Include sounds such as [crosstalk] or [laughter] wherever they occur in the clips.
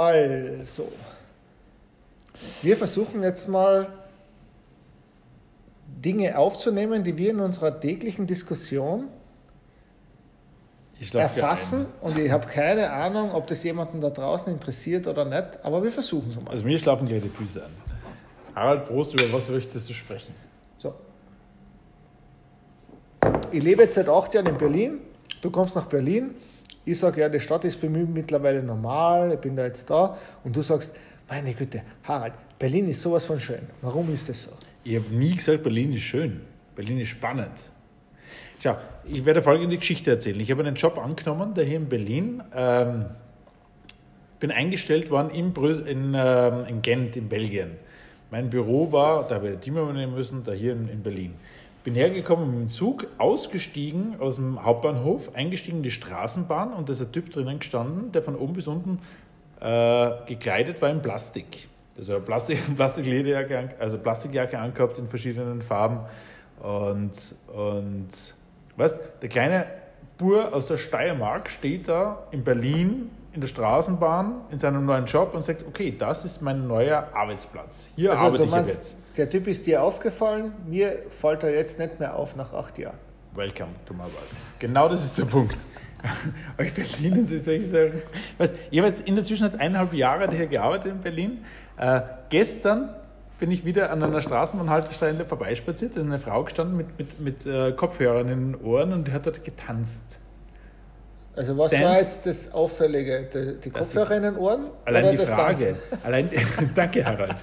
Also, wir versuchen jetzt mal Dinge aufzunehmen, die wir in unserer täglichen Diskussion erfassen. Und ich habe keine Ahnung, ob das jemanden da draußen interessiert oder nicht, aber wir versuchen es mal. Also mir schlafen gleich die Füße an. Harald Prost, über was möchtest du sprechen? So. Ich lebe jetzt seit acht Jahren in Berlin. Du kommst nach Berlin. Ich sage, ja, die Stadt ist für mich mittlerweile normal. Ich bin da jetzt da. Und du sagst, meine Güte, Harald, Berlin ist sowas von schön. Warum ist das so? Ich habe nie gesagt, Berlin ist schön. Berlin ist spannend. Schau, ich werde folgende Geschichte erzählen. Ich habe einen Job angenommen, der hier in Berlin. Ähm, bin eingestellt worden in, Brü in, ähm, in Gent in Belgien. Mein Büro war, da habe ich ein Team übernehmen müssen, da hier in, in Berlin. Bin hergekommen mit dem Zug, ausgestiegen aus dem Hauptbahnhof, eingestiegen in die Straßenbahn und da ist ein Typ drinnen gestanden, der von oben bis unten äh, gekleidet war in Plastik. Also eine Plastik, [laughs] Plastiklederjacke, also Plastikjacke angehabt in verschiedenen Farben. Und, und weißt, der kleine Bur aus der Steiermark steht da in Berlin in der Straßenbahn in seinem neuen Job und sagt, okay, das ist mein neuer Arbeitsplatz. Hier also arbeite ich meinst, jetzt. Der Typ ist dir aufgefallen, mir fällt er jetzt nicht mehr auf nach acht Jahren. Welcome to my world. Genau das ist der Punkt. [laughs] Euch Berlin, Sie solche Sachen. Weißt, ich habe jetzt in der Zwischenzeit eineinhalb Jahre hier gearbeitet in Berlin. Äh, gestern bin ich wieder an einer Straßenbahnhaltestelle vorbeispaziert. Da ist eine Frau gestanden mit, mit, mit äh, Kopfhörern in den Ohren und die hat dort getanzt. Also was Dance, war jetzt das Auffällige? Die, die Kopfhörer in den Ohren? Allein die Frage. Allein, [laughs] danke, Harald.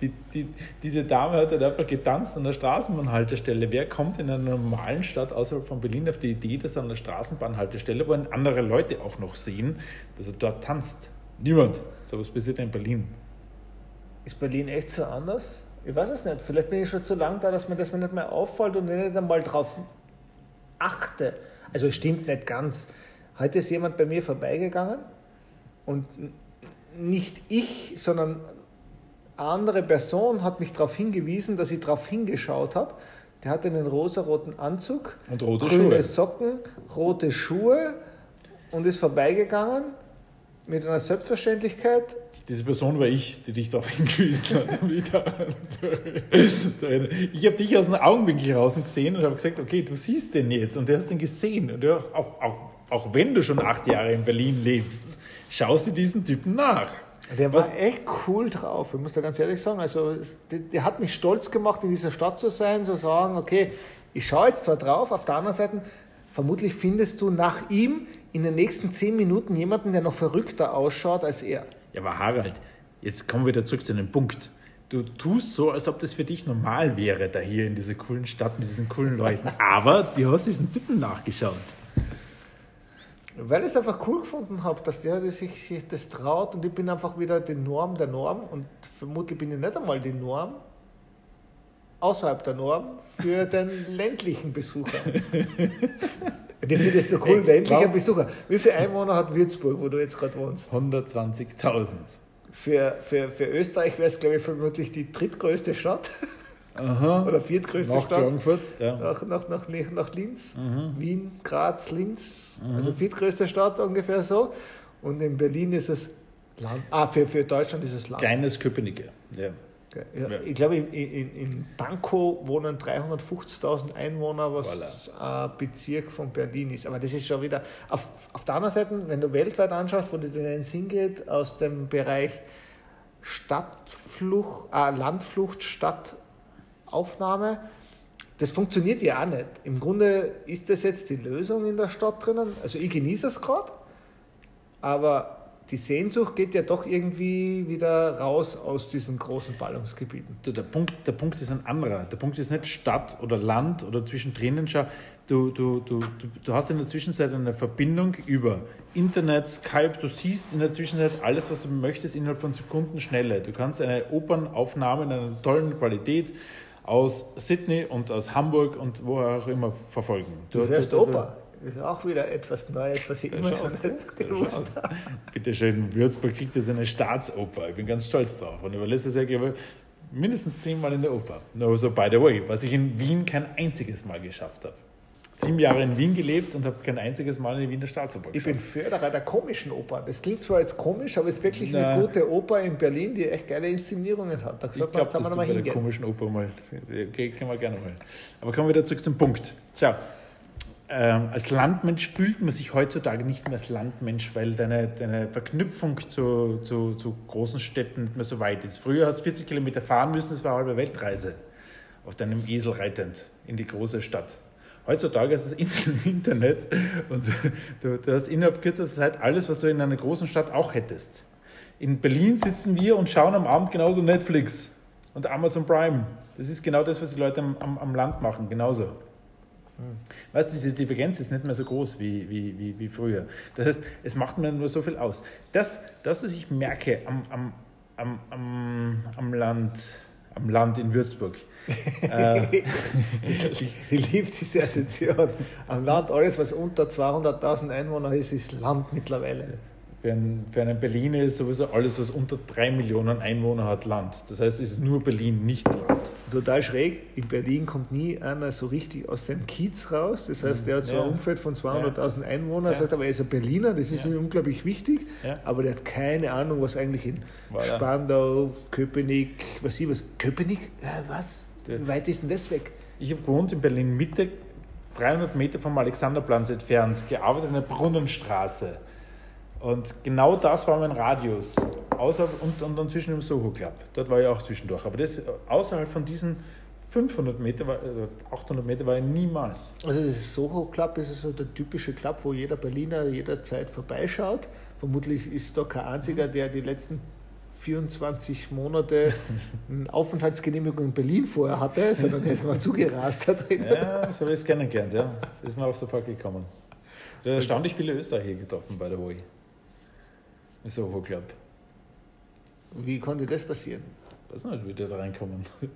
Die, die, diese Dame hat halt einfach getanzt an der Straßenbahnhaltestelle. Wer kommt in einer normalen Stadt außerhalb von Berlin auf die Idee, dass an der Straßenbahnhaltestelle, wo andere Leute auch noch sehen, dass er dort tanzt? Niemand. So was passiert in Berlin. Ist Berlin echt so anders? Ich weiß es nicht. Vielleicht bin ich schon zu lang da, dass mir das nicht mehr auffällt und ich nicht einmal drauf achte. Also stimmt nicht ganz. Heute ist jemand bei mir vorbeigegangen und nicht ich, sondern eine andere Person hat mich darauf hingewiesen, dass ich darauf hingeschaut habe. Der hatte einen rosaroten Anzug, und rote grüne Schuhe. Socken, rote Schuhe und ist vorbeigegangen mit einer Selbstverständlichkeit. Diese Person war ich, die dich darauf [laughs] hingewiesen hat. ich habe dich aus dem Augenwinkel raus gesehen und habe gesagt, okay, du siehst den jetzt und du hast den gesehen. Und ja, auch, auch, auch wenn du schon acht Jahre in Berlin lebst, schaust du diesen Typen nach. Der war Was? echt cool drauf, ich muss da ganz ehrlich sagen. Also, der, der, hat mich stolz gemacht, in dieser Stadt zu sein, zu sagen, okay, ich schaue jetzt zwar drauf, auf der anderen Seite, vermutlich findest du nach ihm in den nächsten zehn Minuten jemanden, der noch verrückter ausschaut als er. Ja, aber Harald, jetzt kommen wir wieder zurück zu dem Punkt. Du tust so, als ob das für dich normal wäre, da hier in dieser coolen Stadt mit diesen coolen Leuten. [laughs] Aber du hast diesen Typen nachgeschaut. Weil ich es einfach cool gefunden habe, dass der sich, sich das traut und ich bin einfach wieder die Norm der Norm und vermutlich bin ich nicht einmal die Norm außerhalb der Norm für [laughs] den ländlichen Besucher. Den findest du cool, ländlicher Besucher. Wie viele Einwohner hat Würzburg, wo du jetzt gerade wohnst? 120.000. Für, für, für Österreich wäre es, glaube ich, vermutlich die drittgrößte Stadt. Aha. Oder viertgrößte nach Stadt. Frankfurt, ja. nach, nach, nach, nach Linz. Mhm. Wien, Graz, Linz. Mhm. Also viertgrößte Stadt ungefähr so. Und in Berlin ist es Land. Ah, für, für Deutschland ist es Land. Kleines Köpenick, ja. Ja, ja. Ich glaube, in, in, in Pankow wohnen 350.000 Einwohner, was voilà. ein Bezirk von Berlin ist. Aber das ist schon wieder. Auf, auf der anderen Seite, wenn du weltweit anschaust, wo die Tendenz hingeht, aus dem Bereich Stadtflucht, äh, Landflucht, Stadt Aufnahme. Das funktioniert ja auch nicht. Im Grunde ist das jetzt die Lösung in der Stadt drinnen. Also ich genieße es gerade, aber die Sehnsucht geht ja doch irgendwie wieder raus aus diesen großen Ballungsgebieten. Du, der, Punkt, der Punkt ist ein anderer. Der Punkt ist nicht Stadt oder Land oder zwischendrin. Du, du, du, du, hast in der Zwischenzeit eine Verbindung über Internet, Skype. Du siehst in der Zwischenzeit alles, was du möchtest, innerhalb von Sekunden schneller. Du kannst eine Opernaufnahme in einer tollen Qualität aus Sydney und aus Hamburg und wo auch immer verfolgen. Du, du hörst Oper. Das ist auch wieder etwas Neues, was ich immer schon nicht gewusst habe. Bitte schön, Würzburg kriegt jetzt eine Staatsoper. Ich bin ganz stolz drauf. Und über letztes Jahr gehe mindestens zehnmal in der Oper. No, so by the way, was ich in Wien kein einziges Mal geschafft habe. Sieben Jahre in Wien gelebt und habe kein einziges Mal in die Wiener Staatsoper Ich bin geschaut. Förderer der komischen Oper. Das klingt zwar jetzt komisch, aber es ist wirklich Na. eine gute Oper in Berlin, die echt geile Inszenierungen hat. Da Ich glaube, man dass noch mal bei der komischen Oper mal. Okay, können wir gerne mal. Aber kommen wir wieder zurück zum Punkt. Schau, ähm, als Landmensch fühlt man sich heutzutage nicht mehr als Landmensch, weil deine, deine Verknüpfung zu, zu, zu großen Städten nicht mehr so weit ist. Früher hast du 40 Kilometer fahren müssen, das war eine halbe Weltreise. Auf deinem Esel reitend in die große Stadt. Heutzutage hast du das Internet und du, du hast innerhalb kürzester Zeit alles, was du in einer großen Stadt auch hättest. In Berlin sitzen wir und schauen am Abend genauso Netflix und Amazon Prime. Das ist genau das, was die Leute am, am, am Land machen, genauso. Weißt du, diese Divergenz ist nicht mehr so groß wie, wie, wie, wie früher. Das heißt, es macht mir nur so viel aus. Das, das was ich merke am, am, am, am, am, Land, am Land in Würzburg, [laughs] äh, Ich liebe diese Assoziation. Am Land, alles, was unter 200.000 Einwohner ist, ist Land mittlerweile. Für einen, für einen Berliner ist sowieso alles, was unter drei Millionen Einwohner hat, Land. Das heißt, es ist nur Berlin, nicht Land. Total schräg. In Berlin kommt nie einer so richtig aus seinem Kiez raus. Das heißt, der hat so Ja. ein Umfeld von 200.000 Einwohnern, Ja. sagt aber, er ist ein Berliner, das ist Ja. ihm unglaublich wichtig. Ja. Aber der hat keine Ahnung, was eigentlich in Voilà. Spandau, Köpenick, was ich was. Köpenick? Was? Wie weit ist denn das weg? Ich habe gewohnt in Berlin Mitte, 300 Meter vom Alexanderplatz entfernt, gearbeitet in der Brunnenstraße. Und genau das war mein Radius. Außer, und, und dann zwischen dem Soho Club. Dort war ich auch zwischendurch. Aber das außerhalb von diesen 500 Meter, war- äh, 800 Meter war ich niemals. Also das Soho Club ist so der typische Club, wo jeder Berliner jederzeit vorbeischaut. Vermutlich ist da kein einziger, der die letzten 24 Monate [laughs] eine Aufenthaltsgenehmigung in Berlin vorher hatte, sondern der ist mal zugerast da drin. Ja, so habe ich es kennengelernt, ja. Das ist mir auch sofort gekommen. Habe erstaunlich viele Österreicher getroffen bei der HOI. Im Soho Club. Wie konnte das passieren? Weiß nicht, wie die da reinkommen. [laughs]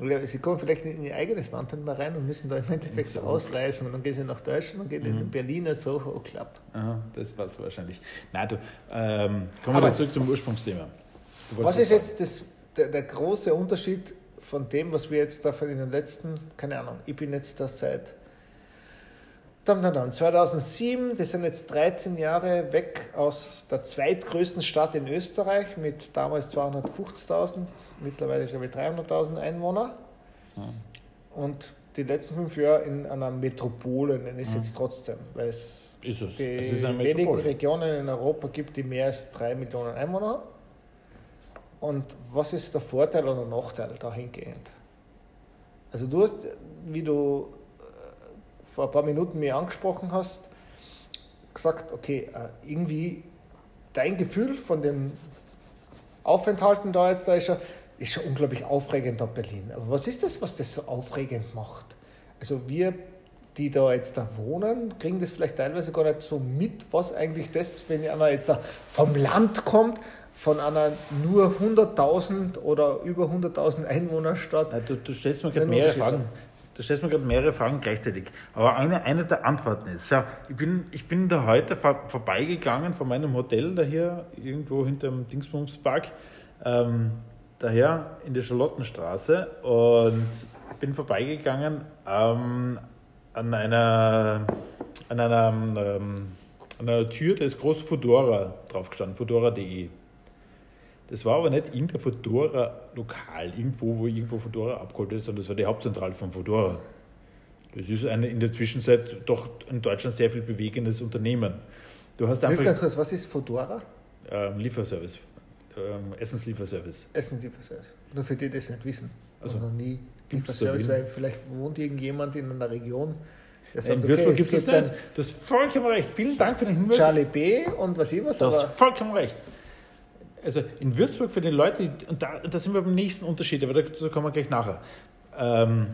Oder Sie kommen vielleicht in Ihr eigenes Land dann mal rein und müssen da im Endeffekt So. ausreisen und dann gehen Sie nach Deutschland und gehen in den Berliner Soho Club. Aha, das war es wahrscheinlich. Nein, du, ähm, kommen wir Aber- doch zurück zum Ursprungsthema. Was ist jetzt das, der, der große Unterschied von dem, was wir jetzt da in den letzten, keine Ahnung, ich bin jetzt da seit dann, dann, dann, 2007, das sind jetzt 13 Jahre weg aus der zweitgrößten Stadt in Österreich mit damals 250.000, mittlerweile glaube ich 300.000 Einwohner. sagen? Und die letzten fünf Jahre in einer Metropole, nenne ich es jetzt trotzdem, weil es ist es. die es ist wenigen. Regionen in Europa gibt, die mehr als drei Millionen Einwohner haben. Und was ist der Vorteil oder Nachteil dahingehend? Also du hast, wie du vor ein paar Minuten mir angesprochen hast, gesagt, okay, äh, irgendwie dein Gefühl von dem Aufenthalten da jetzt, da ist schon, ist schon unglaublich aufregend da Berlin. Aber was ist das, was das so aufregend macht? Also wir, die da jetzt da wohnen, kriegen das vielleicht teilweise gar nicht so mit, was eigentlich das, wenn einer jetzt da vom Land kommt, von einer nur 100.000 oder über 100.000 Einwohnerstadt. Nein, du, du stellst mir gerade mehrere Fragen. Du stellst mir gerade mehrere Fragen gleichzeitig. Aber eine, eine der Antworten ist, schau, ich bin, ich bin da heute vor, vorbeigegangen von meinem Hotel, da hier irgendwo hinter dem Dingsbumspark, ähm, daher in der Charlottenstraße und bin vorbeigegangen ähm, an einer, an einer, ähm, an einer Tür, da ist groß Fedora drauf gestanden, fedora.de. Das war aber nicht irgendein Fedora-Lokal, irgendwo, wo irgendwo Fedora abgeholt ist, sondern das war die Hauptzentrale von Fedora. Das ist ein in der Zwischenzeit doch in Deutschland sehr viel bewegendes Unternehmen. Du hast Hilf einfach kurz, was ist Fedora? ähm, Lieferservice, ähm, Essenslieferservice. Essenslieferservice. Nur für die, die das nicht wissen. Also, noch nie Lieferservice, weil vielleicht wohnt irgendjemand in einer Region, der In sagt, Würzburg okay, gibt es nicht. Du hast vollkommen recht. Vielen Dank für den Hinweis. Charlie B. und was ich was, Du hast vollkommen recht. Also in Würzburg für die Leute, und da, da sind wir beim nächsten Unterschied, aber dazu kommen wir gleich nachher. Ähm,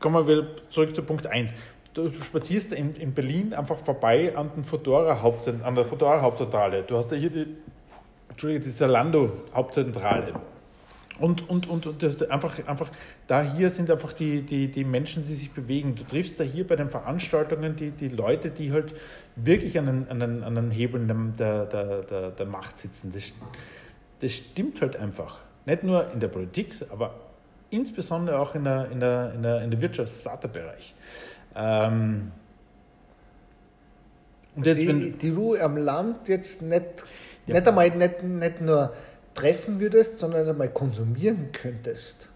kommen wir wieder zurück zu Punkt 1. Du spazierst in, in Berlin einfach vorbei an, den Hauptzent- an der Fedora Hauptzentrale. Du hast ja hier die, Entschuldige, die Zalando Hauptzentrale. Und, und, und, und einfach, einfach, da hier sind einfach die, die, die Menschen, die sich bewegen. Du triffst da hier bei den Veranstaltungen die, die Leute, die halt wirklich an den, an den, an den Hebeln der, der, der, der Macht sitzen. Das, das stimmt halt einfach. Nicht nur in der Politik, aber insbesondere auch in der, in der, in der, in der Wirtschafts-Startup-Bereich. Ähm, und jetzt, die, die du am Land jetzt nicht, ja. nicht einmal nicht, nicht nur treffen würdest, sondern einmal konsumieren könntest.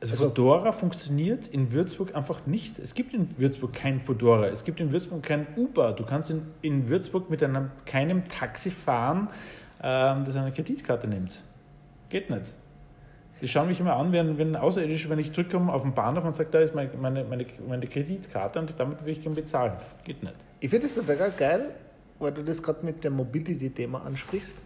Also, also Fedora funktioniert in Würzburg einfach nicht. Es gibt in Würzburg kein Fedora. Es gibt in Würzburg kein Uber. Du kannst in, in Würzburg mit einem, keinem Taxi fahren, ähm, das eine Kreditkarte nimmt. Geht nicht. Die schauen mich immer an, wenn, wenn Außerirdische, wenn ich zurückkomme auf den Bahnhof und sage, da ist meine, meine, meine, meine Kreditkarte und damit will ich gerne bezahlen. Geht nicht. Ich finde es total geil, weil du das gerade mit dem Mobility-Thema ansprichst.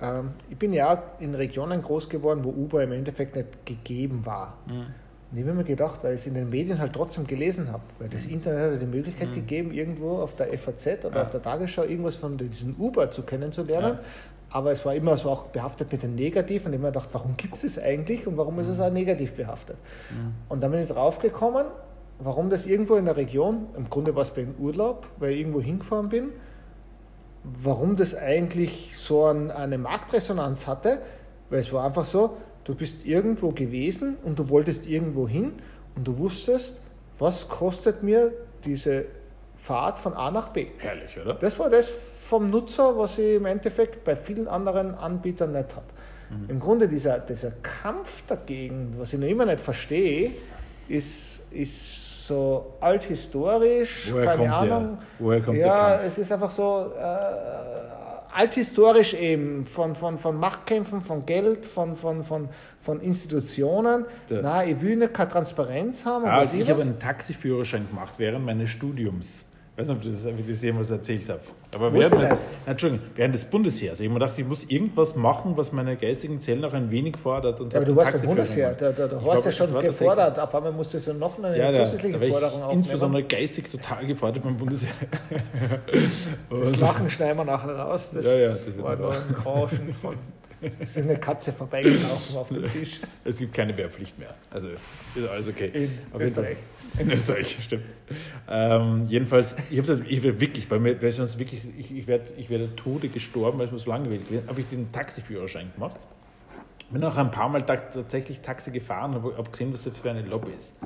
Ähm, ich bin ja in Regionen groß geworden, wo Uber im Endeffekt nicht gegeben war. Mhm. Und ich habe mir gedacht, weil ich es in den Medien halt trotzdem gelesen habe, weil das Internet hat die Möglichkeit mhm. gegeben, irgendwo auf der FAZ oder ja. auf der Tagesschau irgendwas von diesem Uber zu kennenzulernen. Ja. Aber es war immer so auch behaftet mit dem Negativ und ich habe mir gedacht, warum gibt es das eigentlich und warum ist es auch negativ behaftet? Mhm. Und dann bin ich draufgekommen, warum das irgendwo in der Region, im Grunde war es bei einem Urlaub, weil ich irgendwo hingefahren bin, warum das eigentlich so ein, eine Marktresonanz hatte, weil es war einfach so, du bist irgendwo gewesen und du wolltest irgendwo hin und du wusstest, was kostet mir diese Fahrt von A nach B. Herrlich, oder? Das war das vom Nutzer, was ich im Endeffekt bei vielen anderen Anbietern nicht habe. Mhm. Im Grunde dieser, dieser Kampf dagegen, was ich noch immer nicht verstehe, ist, ist so althistorisch, Woher keine Ahnung. Der? Woher kommt ja, der es ist einfach so äh, althistorisch eben von, von, von Machtkämpfen, von Geld, von, von, von, von Institutionen. Der. Na, ich will nicht keine Transparenz haben. Ah, also ich habe einen Taxiführerschein gemacht während meines Studiums. Ich weiß nicht, ob ich das, jemals erzählt habe. Aber während, mein, Entschuldigung, während des Bundesheers. Ich habe mir gedacht, ich muss irgendwas machen, was meine geistigen Zellen noch ein wenig fordert. Und ja, aber du warst beim Bundesheer, da, da, da hast du ja schon gefordert. Auf einmal musstest du noch eine ja, zusätzliche da Forderung aufnehmen. Insbesondere geistig total gefordert beim Bundesheer. das Lachen schneiden wir nachher raus. Das, ja, ja, das war nur ein Rauschen von es ist eine Katze vorbeigelaufen auf dem Tisch. Es gibt keine Wehrpflicht mehr. Also ist alles okay. In Auf Österreich. In Österreich, stimmt. Ähm, jedenfalls, ich habe ich wirklich, weil, mir, weil sonst wirklich, ich, ich werde ich werd Tode gestorben, weil es mir so langweilig wird, habe ich den Taxiführerschein gemacht. Bin auch ein paar Mal tatsächlich Taxi gefahren, habe hab gesehen, was das für eine Lobby ist.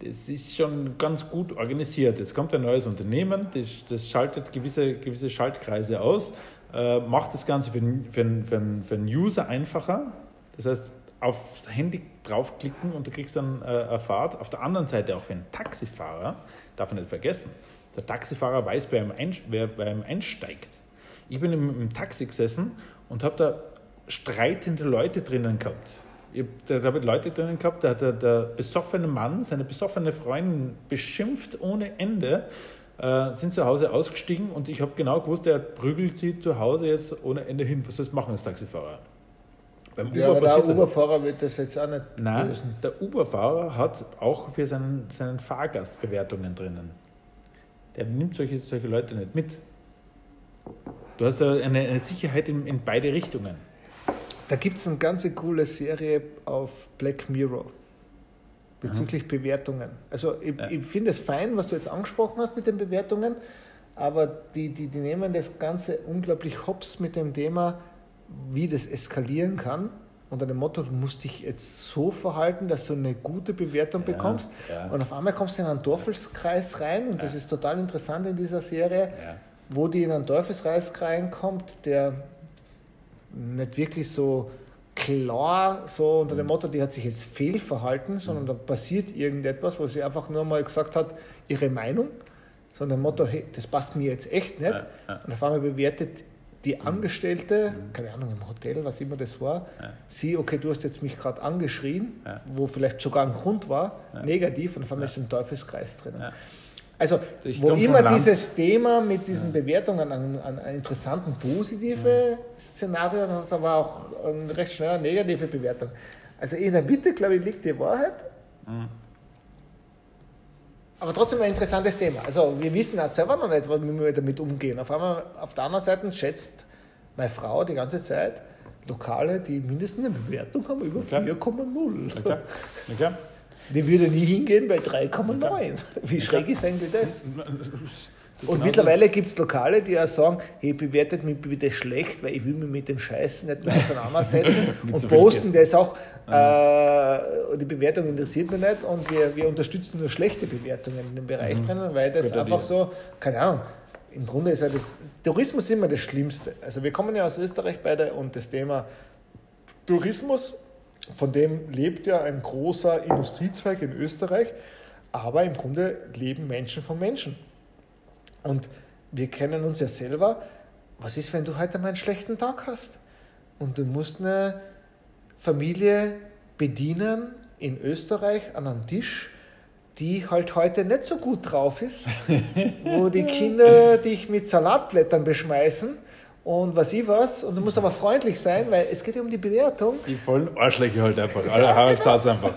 Das ist schon ganz gut organisiert. Jetzt kommt ein neues Unternehmen, das, das schaltet gewisse, gewisse Schaltkreise aus äh, macht das Ganze für, für, für, für einen User einfacher. Das heißt, aufs Handy draufklicken und du kriegst dann äh, eine Fahrt. Auf der anderen Seite auch für einen Taxifahrer, darf man nicht vergessen, der Taxifahrer weiß, wer ihm einsteigt. Ich bin im, im Taxi gesessen und habe da streitende Leute drinnen gehabt. Ich habe da Leute drinnen gehabt, da hat der, der besoffene Mann seine besoffene Freundin beschimpft ohne Ende äh, sind zu Hause ausgestiegen und ich habe genau gewusst, der prügelt sie zu Hause jetzt ohne Ende hin. Was soll es machen als Taxifahrer? Beim ja, Uber aber der Uber-Fahrer wird das jetzt auch nicht Nein, lösen. der Uber-Fahrer hat auch für seinen, seinen Fahrgast Bewertungen drinnen. Der nimmt solche, solche Leute nicht mit. Du hast da eine, eine Sicherheit in, in beide Richtungen. Da gibt es eine ganz coole Serie auf Black Mirror bezüglich Aha. Bewertungen. Also ich, ja. ich finde es fein, was du jetzt angesprochen hast mit den Bewertungen, aber die, die, die nehmen das Ganze unglaublich hops mit dem Thema, wie das eskalieren kann. Unter dem Motto, du musst dich jetzt so verhalten, dass du eine gute Bewertung ja, bekommst. Ja. Und auf einmal kommst du in einen Teufelskreis rein und das ist total interessant in dieser Serie, wo die in einen Teufelskreis reinkommt, der nicht wirklich so klar so unter dem Motto, die hat sich jetzt fehlverhalten, sondern da passiert irgendetwas, wo sie einfach nur mal gesagt hat, ihre Meinung, sondern dem Motto, hey, das passt mir jetzt echt nicht. Und auf einmal bewertet die mhm. Angestellte, mhm. keine Ahnung, im Hotel, was immer das war, sie, okay, du hast jetzt mich gerade angeschrien, wo vielleicht sogar ein Grund war, negativ, und auf einmal ist ein Teufelskreis drin. Also, ich wo immer dieses Thema mit diesen ja. Bewertungen an, an ein interessanten positive mhm. Szenario hat, aber auch eine recht schnell negative Bewertung. Also in der Mitte, glaube ich, liegt die Wahrheit. Mhm. Aber trotzdem ein interessantes Thema. Also wir wissen auch selber noch nicht, wie wir damit umgehen. Auf, einmal, auf der anderen Seite schätzt meine Frau die ganze Zeit Lokale, die mindestens eine Bewertung haben über okay. 4,0. Okay. Okay. Die würde nie hingehen bei 3,9. Wie schräg ist eigentlich das? Und Genau mittlerweile gibt es Lokale, die auch sagen, hey, bewertet mich bitte schlecht, weil ich will mich mit dem Scheiß nicht mehr auseinandersetzen. [laughs] Und so posten das auch, äh, die Bewertung interessiert mich nicht und wir, wir unterstützen nur schlechte Bewertungen in dem Bereich drinnen, weil das Guter einfach Deal. so, keine Ahnung, im Grunde ist ja das, Tourismus immer das Schlimmste. Also wir kommen ja aus Österreich beide und das Thema Tourismus, von dem lebt ja ein großer Industriezweig in Österreich, aber im Grunde leben Menschen von Menschen. Und wir kennen uns ja selber. Was ist, wenn du heute mal einen schlechten Tag hast? Und du musst eine Familie bedienen in Österreich an einem Tisch, die halt heute nicht so gut drauf ist, [laughs] wo die Kinder dich mit Salatblättern beschmeißen und was ich was. Und du musst aber freundlich sein, weil es geht ja um die Bewertung. Die vollen Arschlöcher halt einfach. Alle Harald sagt einfach.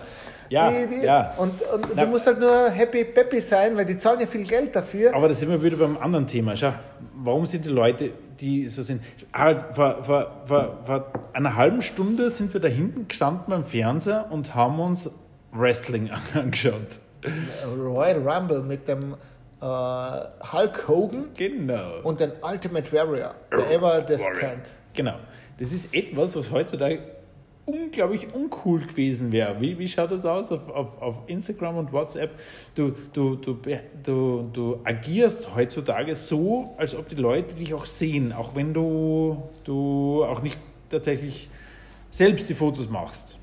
Ja, die, die, ja. Und, und Na. du musst halt nur happy peppy sein, weil die zahlen ja viel Geld dafür. Aber da sind wir wieder beim anderen Thema. Schau, warum sind die Leute, die so sind? Harald, vor, vor, vor, vor einer halben Stunde sind wir da hinten gestanden beim Fernseher und haben uns Wrestling [laughs] angeschaut. Royal Rumble mit dem Hulk Hogan Genau. und den Ultimate Warrior, wer immer das Warrior. kennt. Genau. Das ist etwas, was heutzutage unglaublich uncool gewesen wäre. Wie, wie schaut das aus auf, auf, auf Instagram und WhatsApp? Du, du, du, du, du agierst heutzutage so, als ob die Leute dich auch sehen, auch wenn du, du auch nicht tatsächlich selbst die Fotos machst.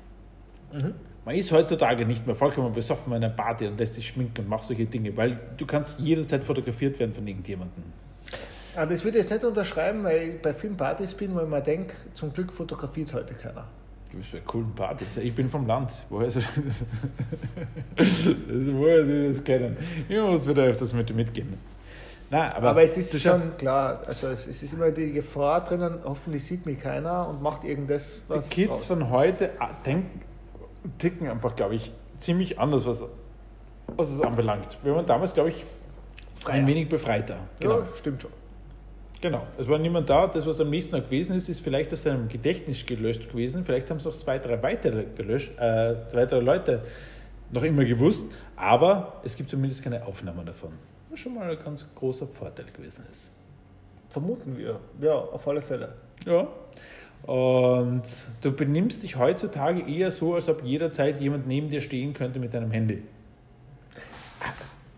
Man ist heutzutage nicht mehr vollkommen besoffen in einer Party und lässt sich schminken und macht solche Dinge, weil du kannst jederzeit fotografiert werden von irgendjemandem. Ah, das würde ich jetzt nicht unterschreiben, weil ich bei vielen Partys bin, wo ich mir denke, zum Glück fotografiert heute keiner. Du bist bei coolen Partys. Ich bin vom Land. Woher soll ich das? Woher soll ich das kennen? Ich muss wieder öfters mit dir mitgehen. Nein, aber, Aber, es ist schon klar, also es, es ist immer die Gefahr drinnen, hoffentlich sieht mich keiner und macht irgendwas, was Die Kids draus. von heute ah, denken, ticken einfach, glaube ich, ziemlich anders, was, was es anbelangt. Wir waren damals, glaube ich, ein wenig befreiter. Genau. Ja, stimmt schon. Genau. Es war niemand da. Das, was am nächsten Tag gewesen ist, ist vielleicht aus deinem Gedächtnis gelöscht gewesen. Vielleicht haben es auch zwei, drei weitere gelöscht, äh, zwei, drei Leute noch immer gewusst. Aber es gibt zumindest keine Aufnahmen davon. Was schon mal ein ganz großer Vorteil gewesen ist. Vermuten wir. Ja, auf alle Fälle. Ja. Und du benimmst dich heutzutage eher so, als ob jederzeit jemand neben dir stehen könnte mit deinem Handy.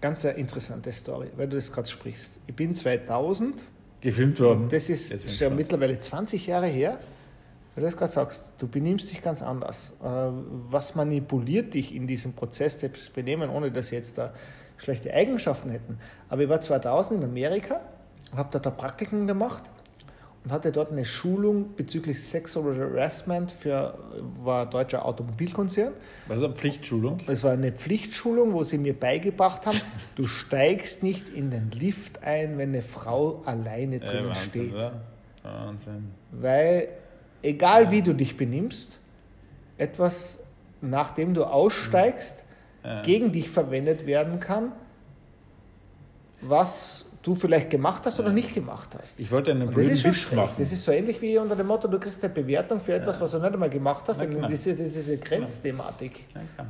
Ganz eine interessante Story, weil du das gerade sprichst. Ich bin 2000, Gefilmt worden. das ist gespannt. mittlerweile 20 Jahre her, weil du das gerade sagst, du benimmst dich ganz anders. Äh, Was manipuliert dich in diesem Prozess des Benehmen, ohne dass sie jetzt da schlechte Eigenschaften hätten? Aber ich war 2000 in Amerika, habe dort ein Praktikum gemacht und hatte dort eine Schulung bezüglich Sexual Harassment für war deutscher Automobilkonzern. Was ist eine Pflichtschulung? Es war eine Pflichtschulung, wo sie mir beigebracht haben, [laughs] du steigst nicht in den Lift ein, wenn eine Frau alleine Äh, drinnen Wahnsinn, steht. oder? Wahnsinn. Weil, egal wie du dich benimmst, etwas, nachdem du aussteigst, Ja. gegen dich verwendet werden kann, was du vielleicht gemacht hast oder nicht gemacht hast. Ich wollte einen das blöden ist schräg. machen. Das ist so ähnlich wie unter dem Motto, du kriegst eine Bewertung für etwas, was du nicht einmal gemacht hast. Na Und klar. das ist diese Grenzthematik. Ja.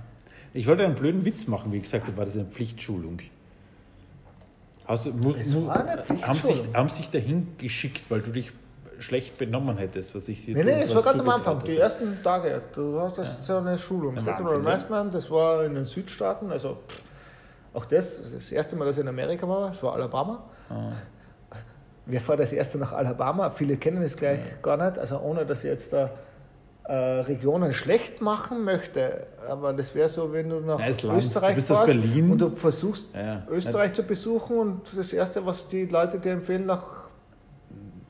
Ich wollte einen blöden Witz machen, wie gesagt, da war das eine Pflichtschulung. Hast du, muss, Es war eine haben, sich, Pflichtschulung. haben sich dahin geschickt, weil du dich schlecht benommen hättest, was ich Nee, nee, was es war ganz am Anfang, hatte. die ersten Tage. Du hast das so eine Schulung. Ja, Sexual Wahnsinn, ja. Harassment, das war in den Südstaaten, also pff, auch das, das ist das erste Mal, dass ich in Amerika war, das war Alabama. Ah. Wer fährt das erste nach Alabama? Viele kennen es gleich gar nicht, also ohne dass ich jetzt da äh, Regionen schlecht machen möchte, aber das wäre so, wenn du nach Ja. Österreich Du fährst Berlin. und du versuchst Ja, ja. Österreich zu besuchen und das erste, was die Leute dir empfehlen, nach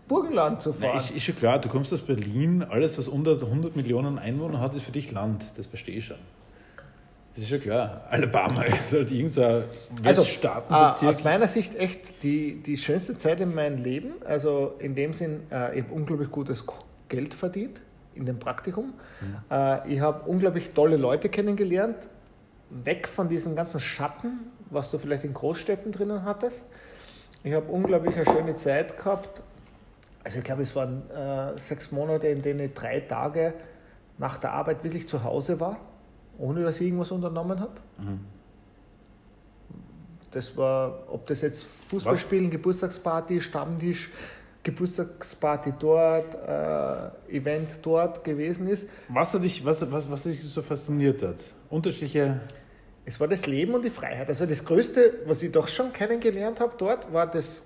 Burgenland zu Nein, fahren. ist, ist schon klar, du kommst aus Berlin, alles, was unter 100 Millionen Einwohner hat, ist für dich Land. Das verstehe ich schon. Das ist schon klar. Alabama [laughs] ist halt irgendein so ein Also, äh, aus meiner Sicht echt die, die schönste Zeit in meinem Leben. Also in dem Sinn, äh, ich habe unglaublich gutes Geld verdient in dem Praktikum. Äh, ich habe unglaublich tolle Leute kennengelernt. Weg von diesen ganzen Schatten, was du vielleicht in Großstädten drinnen hattest. Ich habe unglaublich eine schöne Zeit gehabt. Also ich glaube, es waren sechs Monate, in denen ich drei Tage nach der Arbeit wirklich zu Hause war, ohne dass ich irgendwas unternommen habe Das war, ob das jetzt Fußballspielen, Geburtstagsparty, Stammtisch, Geburtstagsparty dort, äh, Event dort gewesen ist. Was hat dich, was, was, was dich so fasziniert hat? Unterschiedliche. Es war das Leben und die Freiheit. Also das Größte, was ich doch schon kennengelernt habe dort, war das,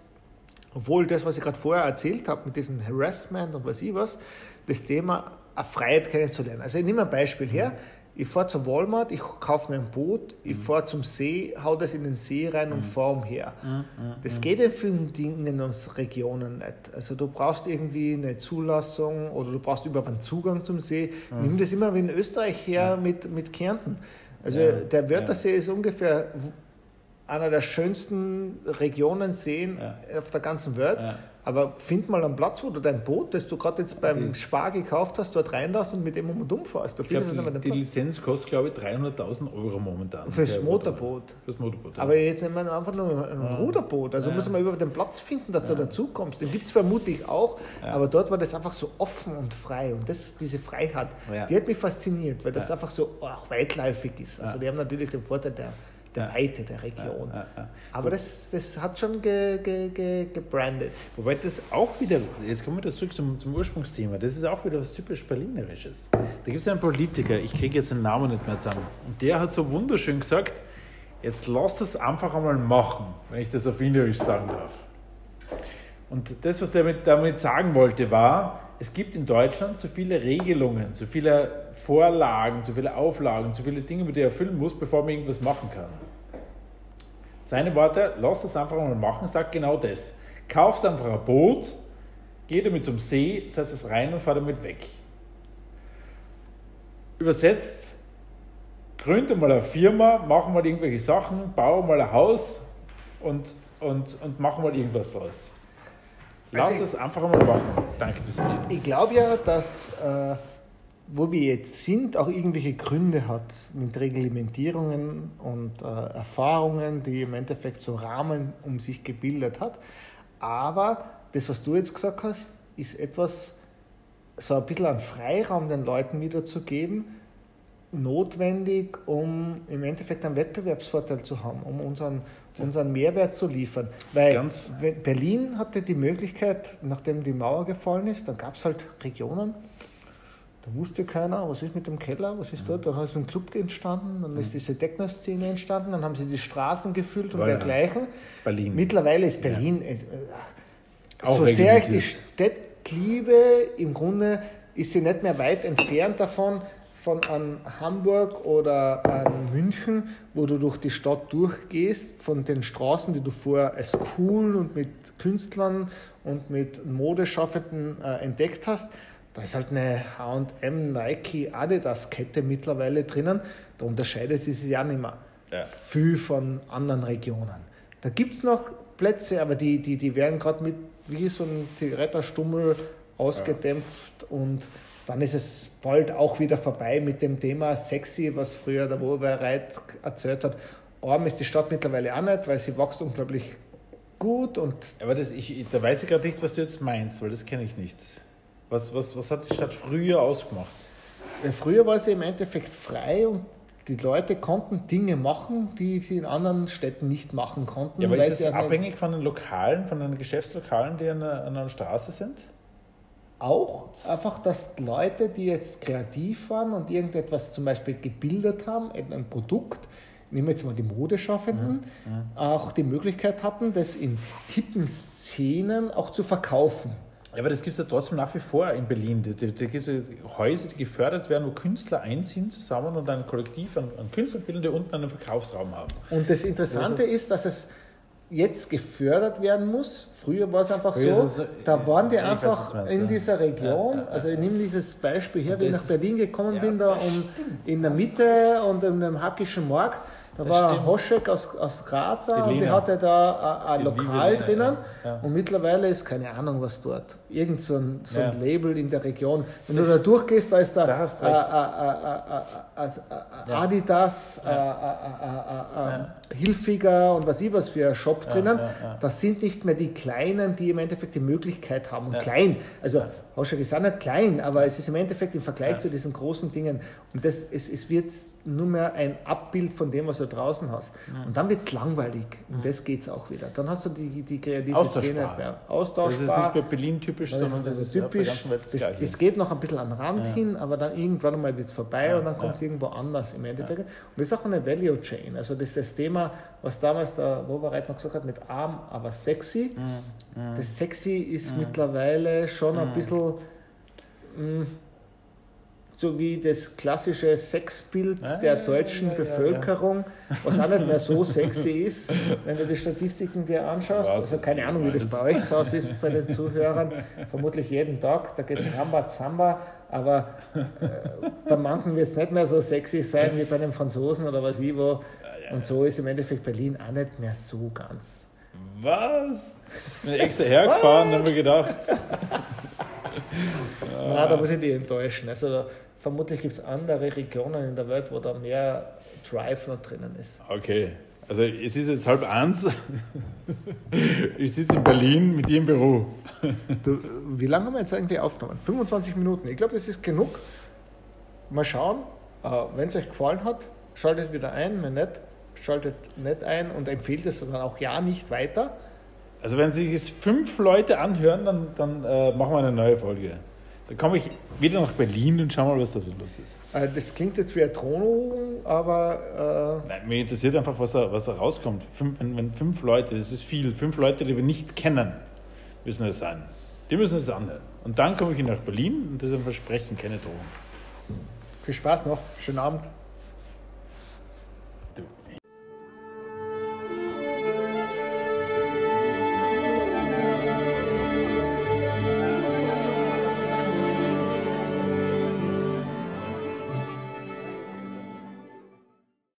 obwohl das, was ich gerade vorher erzählt habe, mit diesem Harassment und was ich was, das Thema eine Freiheit kennenzulernen. Also ich nehme ein Beispiel her. Ich fahre zum Walmart, ich kaufe mir ein Boot, ich fahre zum See, hau das in den See rein und fahre umher. Das geht in vielen Dingen in unseren Regionen nicht. Also du brauchst irgendwie eine Zulassung oder du brauchst überhaupt einen Zugang zum See. Nimm das immer wie in Österreich her mit, mit Kärnten. Also Ja, der Wörthersee ist ungefähr einer der schönsten Regionen Seen Ja. auf der ganzen Welt. Ja. Aber find mal einen Platz, wo du dein Boot, das du gerade jetzt beim. Spar gekauft hast, dort reinlässt und mit dem um und um fährst. Da Ich mehr die. Lizenz kostet, glaube ich, 300.000 Euro momentan. Fürs Motorboot. Fürs Motorboot. Aber jetzt nehmen wir einfach nur ein Ruderboot. Also Ja. muss man überhaupt den Platz finden, dass du dazu kommst. Den gibt es vermutlich auch, aber dort war das einfach so offen und frei. Und das, diese Freiheit, Ja. die hat mich fasziniert, weil das Ja. einfach so auch weitläufig ist. Also die haben natürlich den Vorteil der, der. Weite der Region. Aber das, das hat schon ge, ge, ge, gebrandet. Wobei das auch wieder, jetzt kommen wir zurück zum, zum Ursprungsthema, das ist auch wieder was typisch Berlinerisches. Da gibt es einen Politiker, ich kriege jetzt den Namen nicht mehr zusammen, und der hat so wunderschön gesagt, jetzt lass das einfach einmal machen, wenn ich das auf Wienerisch sagen darf. Und das, was er damit, damit sagen wollte, war, es gibt in Deutschland zu viele Regelungen, zu viele Vorlagen, zu viele Auflagen, zu viele Dinge, die er erfüllen muss, bevor man irgendwas machen kann. Seine Worte, lass das einfach mal machen, sagt genau das. Kauft einfach ein Boot, geht damit zum See, setzt es rein und fahrt damit weg. Übersetzt, gründe mal eine Firma, mach mal irgendwelche Sachen, baue mal ein Haus und, und, und mach mal irgendwas draus. Lass Also es einfach mal machen. Danke fürs Bier. Ich glaube ja, dass äh, wo wir jetzt sind, auch irgendwelche Gründe hat mit Reglementierungen und äh, Erfahrungen, die im Endeffekt so Rahmen um sich gebildet hat. Aber das, was du jetzt gesagt hast, ist etwas, so ein bisschen an Freiraum den Leuten wiederzugeben, notwendig, um im Endeffekt einen Wettbewerbsvorteil zu haben, um unseren, unseren Mehrwert zu liefern. Weil Ganz- Berlin hatte die Möglichkeit, nachdem die Mauer gefallen ist, dann gab es halt Regionen, da wusste keiner, was ist mit dem Keller, was ist dort. Dann ist ein Club entstanden, dann ist diese Techno-Szene entstanden, dann haben sie die Straßen gefüllt und Voilà. dergleichen. Berlin. Mittlerweile ist Berlin, es- äh, Auch so sehr ich die. Stadt liebe, im Grunde ist sie nicht mehr weit entfernt davon, von an Hamburg oder an München, wo du durch die Stadt durchgehst, von den Straßen, die du vorher als cool und mit Künstlern und mit Modeschaffenden äh, entdeckt hast. Da ist halt eine H&M, Nike, Adidas-Kette mittlerweile drinnen. Da unterscheidet sie sich ja nicht mehr Ja. viel von anderen Regionen. Da gibt es noch Plätze, aber die, die, die werden gerade mit wie so ein Zigarettenstummel ausgedämpft und dann ist es bald auch wieder vorbei mit dem Thema sexy, was früher der Wohlwehrreit erzählt hat. Arm ist die Stadt mittlerweile auch nicht, weil sie wächst unglaublich gut und Aber das, ich, da weiß ich gerade nicht, was du jetzt meinst, weil das kenne ich nicht. Was, was, was hat die Stadt früher ausgemacht? Früher war sie im Endeffekt frei und die Leute konnten Dinge machen, die sie in anderen Städten nicht machen konnten. Ja, aber weil ist sie das eine- abhängig von den Lokalen, von den Geschäftslokalen, die an einer, an einer Straße sind? Auch einfach, dass Leute, die jetzt kreativ waren und irgendetwas zum Beispiel gebildet haben, eben ein Produkt, nehmen wir jetzt mal die Modeschaffenden, auch die Möglichkeit hatten, das in hippen Szenen auch zu verkaufen. Ja, aber das gibt es ja trotzdem nach wie vor in Berlin. Da, da, gibt es Häuser, die gefördert werden, wo Künstler einziehen zusammen und ein Kollektiv an, an Künstlern bilden, die unten einen Verkaufsraum haben. Und das Interessante Das ist, dass es jetzt gefördert werden muss. Früher war es einfach so, es- da waren die weiß, einfach meinst, in dieser Region. Ja, ja, Also ich nehme dieses Beispiel her, wie ich nach Berlin gekommen ja, bin, da um, stimmt, in der Mitte und in dem Hackischen Markt. Da Das war stimmt. Hoschek aus, aus Graz Die und die hatte da ein, Lokal Lena, drinnen. ja, ja. Und mittlerweile ist keine Ahnung, was dort. Irgend so ein, so ein Ja. Label in der Region. Wenn du da durchgehst, da ist da, äh, äh, äh, äh, äh, äh, äh. Adidas, Ja. Ja. Hilfiger und was ich was für ein Shop drinnen. ja, ja. Das sind nicht mehr die Kleinen, die im Endeffekt die Möglichkeit haben. Und Ja. klein, also hast du ja gesagt, nicht klein, aber es ist im Endeffekt im Vergleich zu diesen großen Dingen. Und das, es, es wird nur mehr ein Abbild von dem, was du draußen hast. Und dann wird es langweilig. Und das geht es auch wieder. Dann hast du die, die kreative Austauschbar. Szene mehr. Das Austauschbar. ist nicht bei Berlin typisch, Das sondern das ist ja typisch. Welt das Es, geht noch ein bisschen an den Rand hin, aber dann irgendwann einmal wird es vorbei und dann kommt es ja. irgendwo anders im Endeffekt. Und das ist auch eine Value Chain. Also das das Thema, was damals der Wovereit noch gesagt hat, mit arm, aber sexy. Mhm, Das sexy ist mittlerweile schon ein bisschen mh, so wie das klassische Sexbild Ja, der ja, deutschen ja, ja, ja. Bevölkerung, was auch nicht mehr so [laughs] sexy ist, wenn du die Statistiken dir anschaust. Was Also keine Ahnung, wie das bei euch zu Hause ist, bei den [laughs] Zuhörern. Vermutlich jeden Tag, da geht es Ramba Zamba, aber äh, bei manchen wird es nicht mehr so sexy sein wie bei den Franzosen oder was ich wo. Und so ist im Endeffekt Berlin auch nicht mehr so ganz. Was? Bin extra hergefahren, haben wir gedacht. [laughs] Na, da muss ich dich enttäuschen. Also da, vermutlich gibt es andere Regionen in der Welt, wo da mehr Drive noch drinnen ist. Okay, also es ist jetzt halb eins. [laughs] Ich sitze in Berlin mit dir im Büro. [laughs] Du, wie lange haben wir jetzt eigentlich aufgenommen? 25 Minuten. Ich glaube, das ist genug. Mal schauen. Äh, Wenn es euch gefallen hat, schaltet wieder ein. Wenn nicht, schaltet nicht ein und empfiehlt es dann auch ja nicht weiter. Also wenn sich es fünf Leute anhören, dann, dann äh, machen wir eine neue Folge. Dann komme ich wieder nach Berlin und schau mal, was da so los ist. Äh, Das klingt jetzt wie eine Drohung, aber Nein, mich interessiert einfach, was da, was da rauskommt. Fünf, wenn, wenn fünf Leute, das ist viel, fünf Leute, die wir nicht kennen, müssen das sein. Die müssen es anhören. Und dann komme ich nach Berlin und das ist ein Versprechen, keine Drohung. äh, viel Spaß noch. Schönen Abend.